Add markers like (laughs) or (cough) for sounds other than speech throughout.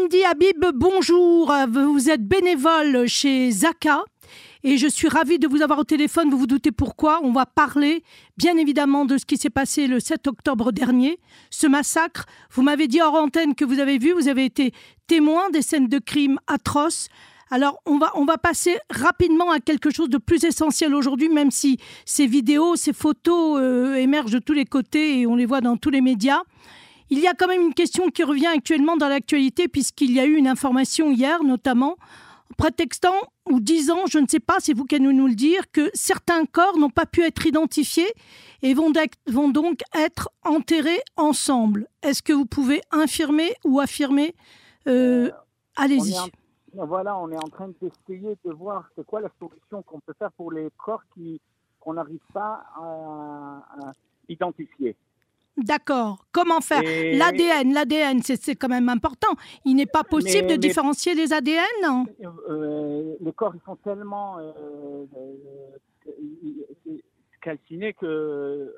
Mendy Habib, bonjour. Vous êtes bénévole chez Zaka et je suis ravie de vous avoir au téléphone. Vous vous doutez pourquoi? On va parler bien évidemment de ce qui s'est passé le 7 octobre dernier, ce massacre. Vous m'avez dit hors antenne que vous avez vu, vous avez été témoin des scènes de crimes atroces. Alors, on va, on va passer rapidement à quelque chose de plus essentiel aujourd'hui, même si ces vidéos, ces photos euh, émergent de tous les côtés et on les voit dans tous les médias. Il y a quand même une question qui revient actuellement dans l'actualité, puisqu'il y a eu une information hier, notamment, prétextant ou disant, je ne sais pas, c'est vous qui allez nous le dire, que certains corps n'ont pas pu être identifiés et vont, vont donc être enterrés ensemble. Est-ce que vous pouvez infirmer ou affirmer euh, Allez-y. Voilà, on est en train d'essayer de voir c'est quoi la solution qu'on peut faire pour les corps qui qu'on n'arrive pas à identifier. D'accord. Comment faire L'ADN, l'ADN, c'est quand même important. Il n'est pas possible de différencier les ADN euh, Les corps, ils sont tellement euh, euh, calcinés que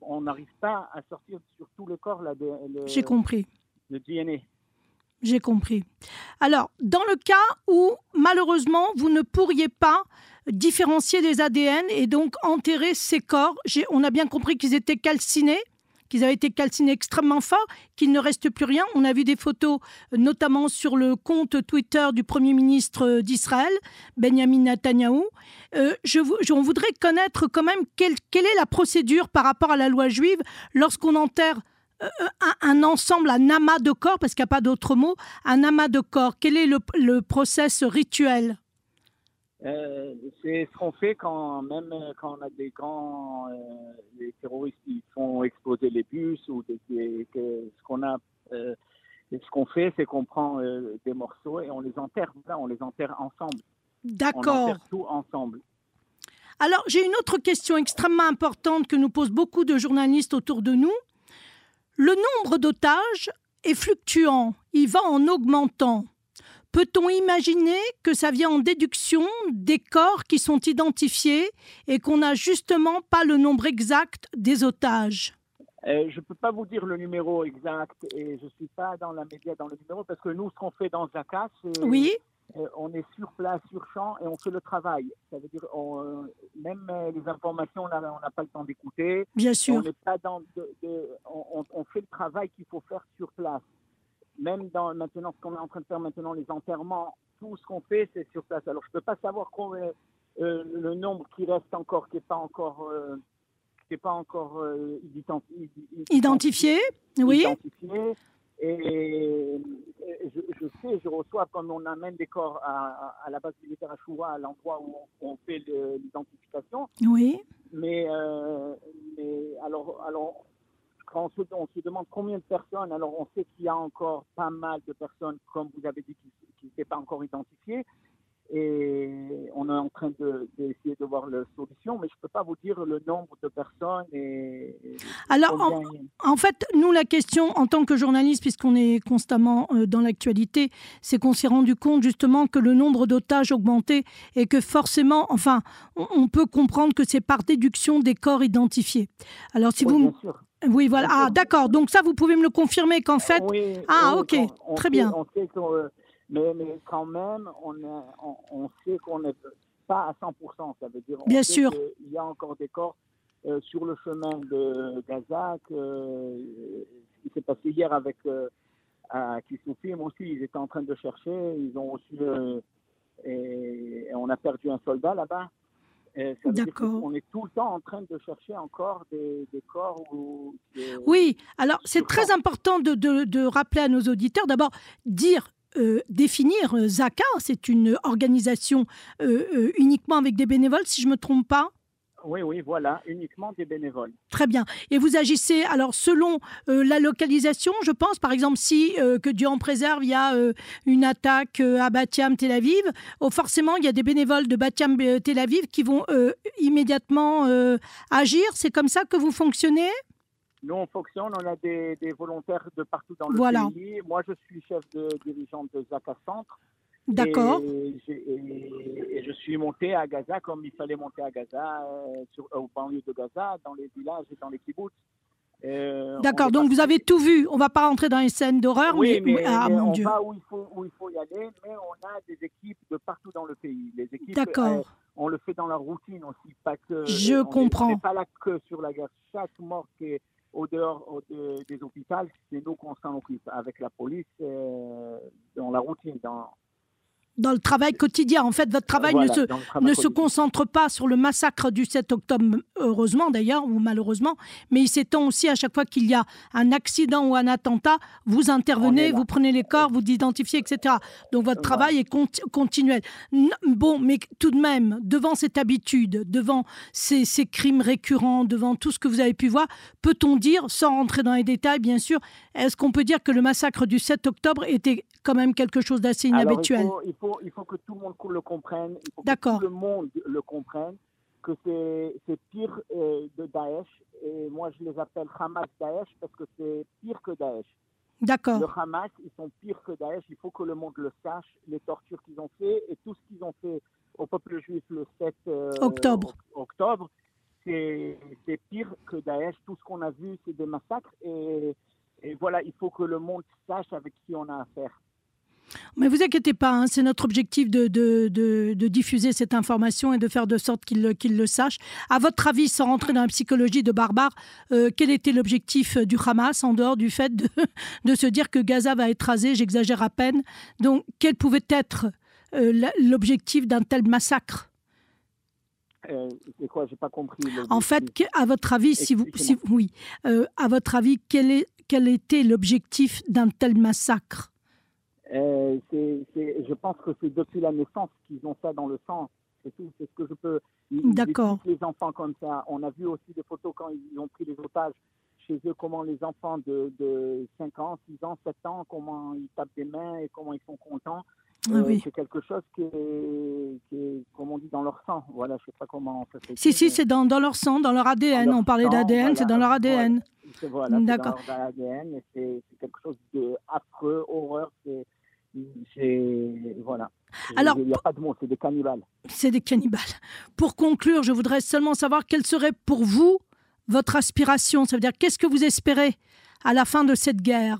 on n'arrive pas à sortir sur tous les corps l'ADN. J'ai compris. Le DNA. J'ai compris. Alors, dans le cas où, malheureusement, vous ne pourriez pas différencier les ADN et donc enterrer ces corps, on a bien compris qu'ils étaient calcinés qu'ils avaient été calcinés extrêmement fort, qu'il ne reste plus rien. On a vu des photos, notamment sur le compte Twitter du Premier ministre d'Israël, Benjamin Netanyahou. Euh, on voudrait connaître quand même quelle, est la procédure par rapport à la loi juive lorsqu'on enterre euh, un, ensemble, un amas de corps, parce qu'il n'y a pas d'autre mot, un amas de corps. Quel est le, le process rituel? Euh, c'est ce qu'on fait quand même quand on a des grands euh, terroristes qui font exploser les bus ou des, ce qu'on a euh, ce qu'on fait c'est qu'on prend des morceaux et on les enterre là on les enterre ensemble. D'accord. On enterre tout ensemble. Alors j'ai une autre question extrêmement importante que nous posent beaucoup de journalistes autour de nous. Le nombre d'otages est fluctuant, il va en augmentant. Peut-on imaginer que ça vient en déduction des corps qui sont identifiés et qu'on n'a justement pas le nombre exact des otages? Euh, je ne peux pas vous dire le numéro exact et je ne suis pas dans la média dans le numéro parce que nous, ce qu'on fait dans Zaka, c'est oui. Euh, on est sur place, sur champ et on fait le travail. Ça veut dire euh, même les informations, on n'a pas le temps d'écouter. Bien sûr. On, pas dans on, fait le travail qu'il faut faire sur place même dans maintenant ce qu'on est en train de faire maintenant, les enterrements, tout ce qu'on fait, c'est sur place. Alors je ne peux pas savoir combien, euh, le nombre qui reste encore, qui n'est pas encore, euh, qui est pas encore euh, identifié. Oui. Identifié. Et, je, sais, je reçois comme on amène des corps à, à la base militaire à Choua, à l'endroit où on, fait l'identification. Oui. Mais, mais alors, alors quand on se, on se, demande combien de personnes, alors on sait qu'il y a encore pas mal de personnes, comme vous avez dit, qui n'étaient pas encore identifiées. Et on est en train d'essayer de, voir la solution, mais je ne peux pas vous dire le nombre de personnes. Et, Alors, en, fait, nous, la question, en tant que journaliste, puisqu'on est constamment euh, dans l'actualité, c'est qu'on s'est rendu compte justement que le nombre d'otages augmentait et que forcément, enfin, on, peut comprendre que c'est par déduction des corps identifiés. Alors, si vous. Oui, voilà. Ah, d'accord. Donc ça, vous pouvez me le confirmer qu'en fait... ah, ok. Très bien. Euh, mais, mais, quand même, on, on, sait qu'on n'est pas à 100%. Ça veut dire Bien sûr. Il y a encore des corps euh, sur le chemin de Gaza. Que, ce qui s'est passé hier avec euh, à Kissoufim aussi, ils étaient en train de chercher. Ils ont aussi... et on a perdu un soldat là-bas. D'accord. On est tout le temps en train de chercher encore des, corps. oui, alors c'est très important de, de, rappeler à nos auditeurs, d'abord, dire euh, définir euh, Zaka, c'est une organisation euh, uniquement avec des bénévoles, si je ne me trompe pas. Oui, oui, voilà, uniquement des bénévoles. Très bien. Et vous agissez alors selon euh, la localisation, je pense. Par exemple, si euh, que Dieu en préserve, il y a euh, une attaque à Batiam, Tel Aviv, oh, forcément, il y a des bénévoles de Batiam, Tel Aviv qui vont immédiatement agir. C'est comme ça que vous fonctionnez? Nous, on fonctionne, on a des, volontaires de partout dans le pays. Moi, je suis chef de dirigeant de Zaka Centre. D'accord. Et, je suis monté à Gaza comme il fallait monter à Gaza, euh, sur, au banlieue de Gaza, dans les villages et dans les kibbutz. Euh, D'accord, donc vous avez tout vu. On va pas rentrer dans les scènes d'horreur, Oui, mais, ah mais mon on Dieu. va où il, faut, où il faut y aller, mais on a des équipes de partout dans le pays. Les équipes, D'accord. euh, on le fait dans la routine aussi, pas que. Je on est- comprends. On n'est pas là que sur la guerre. Chaque mort qui est au dehors au- de- des hôpitaux, c'est nous qu'on s'en occupe avec la police euh, dans la routine. Dans, Dans le travail quotidien, en fait, votre travail voilà, ne se travail ne se concentre pas sur le massacre du 7 octobre, heureusement d'ailleurs, ou malheureusement, mais il s'étend aussi à chaque fois qu'il y a un accident ou un attentat, vous intervenez, vous prenez les corps, vous identifiez, etc. Donc votre travail est conti- continuel. Bon, mais tout de même, devant cette habitude, devant ces, ces crimes récurrents, devant tout ce que vous avez pu voir, peut-on dire, sans rentrer dans les détails bien sûr, est-ce qu'on peut dire que le massacre du 7 octobre était quand même quelque chose d'assez Alors, inhabituel il, faut, il, faut, il faut que tout le monde le comprenne, il faut que D'accord. tout le monde le comprenne, que c'est pire euh, de Daesh. Et moi, je les appelle Hamas Daesh parce que c'est pire que Daesh. D'accord. Le Hamas, ils sont pires que Daesh. Il faut que le monde le sache, les tortures qu'ils ont fait et tout ce qu'ils ont fait au peuple juif le 7 euh, Octobre. oc- octobre, c'est c'est pire que Daesh. Tout ce qu'on a vu, c'est des massacres. Et, et voilà, il faut que le monde sache avec qui on a affaire. Mais vous inquiétez pas, hein, c'est notre objectif de, de, de- de diffuser cette information et de faire de sorte qu'ils le, le sachent. À votre avis, sans rentrer dans la psychologie de barbare, euh, quel était l'objectif euh, du Hamas en dehors du fait de, (laughs) de se dire que Gaza va être rasé J'exagère à peine. Donc, quel pouvait être euh, l'objectif d'un tel massacre? Euh, quoi? Pas compris. En fait, à votre avis, si vous, si, Expliquez-moi. oui, à votre avis, quel, est, quel était l'objectif d'un tel massacre? Euh, c'est- c'est- je pense que c'est depuis la naissance qu'ils ont ça dans le sang. C'est tout. C'est ce que je peux. ils- D'accord. les enfants comme ça. On a vu aussi des photos quand ils ont pris les otages chez eux, comment les enfants de, de 5 ans, 6 ans, 7 ans, comment ils tapent des mains et comment ils sont contents. Ah Euh, oui. C'est quelque chose qui est, qui est, comme on dit, dans leur sang. Voilà, je sais pas comment ça se Si, si, c'est dans, dans leur sang, dans leur ADN. leur On parlait sang, d'ADN, c'est dans leur ADN. voilà. C'est- Voilà, c'est D'accord. dans leur ADN et c'est c'est quelque chose de affreux, horreur. C'est- voilà. Alors, il n'y a pas de mots, c'est des cannibales. c'est des cannibales. Pour conclure, je voudrais seulement savoir quelle serait pour vous votre aspiration. Ça veut dire qu'est-ce que vous espérez à la fin de cette guerre?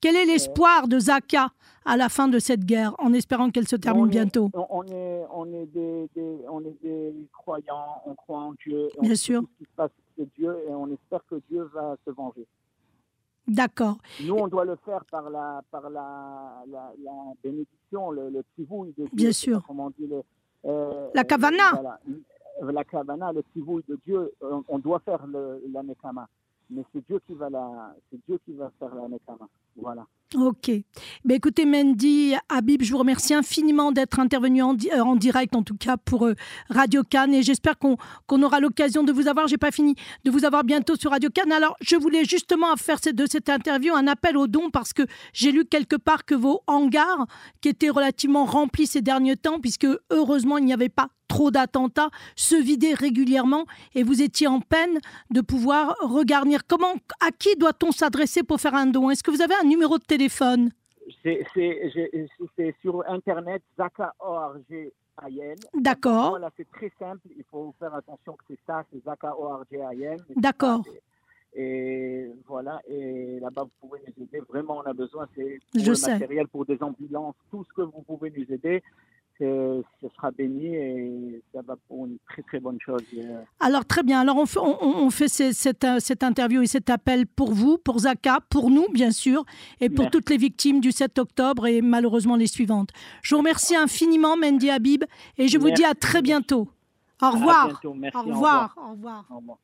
Quel est l'espoir de Zaka à la fin de cette guerre, en espérant qu'elle se termine on est- bientôt? on, est, on est des, des- on est des croyants, on croit en Dieu. on Bien sait sûr. Ce qui se passe, c'est Dieu et on espère que Dieu va se venger. D'accord. Nous, on doit le faire par la, par la, la, la bénédiction, le, le tivouille de Dieu. Bien sûr. Comment on dit le, euh, La euh, kavana. voilà. La kavana, le tivouille de Dieu, on, on doit faire le, la nekama. Mais c'est Dieu qui va la, c'est Dieu qui va faire la nekama. Voilà. Ok. Ben écoutez, Mendy, Habib, je vous remercie infiniment d'être intervenu euh, en direct, en tout cas pour euh, Radio Cannes. Et j'espère qu'on qu'on aura l'occasion de vous avoir, j'ai pas fini, de vous avoir bientôt sur Radio Cannes. Alors, je voulais justement faire de cette interview un appel aux dons parce que j'ai lu quelque part que vos hangars, qui étaient relativement remplis ces derniers temps, puisque heureusement il n'y avait pas trop d'attentats, se vidaient régulièrement et vous étiez en peine de pouvoir regarnir. Comment, à qui doit-on s'adresser pour faire un don? Est-ce que vous avez un numéro de téléphone C'est, c'est, sur Internet, Zaka ORG Ayen. D'accord, Voilà, c'est très simple. Il faut faire attention que c'est ça, c'est Zaka ORG Ayen. D'accord. Et voilà, et là-bas, vous pouvez nous aider. Vraiment, on a besoin, c'est le sais. matériel, pour des ambulances, tout ce que vous pouvez nous aider, ce sera béni et ça va pour une très très bonne chose. Alors très bien. Alors on fait, on, fait ces- cette, euh, cette interview et cet appel pour vous, pour Zaka, pour nous bien sûr, et pour Merci. toutes les victimes du 7 octobre et malheureusement les suivantes. Je vous remercie infiniment, Mendy Habib, et je vous dis à très bientôt. Au revoir. bientôt. Merci, Au au revoir. Au revoir. Au revoir.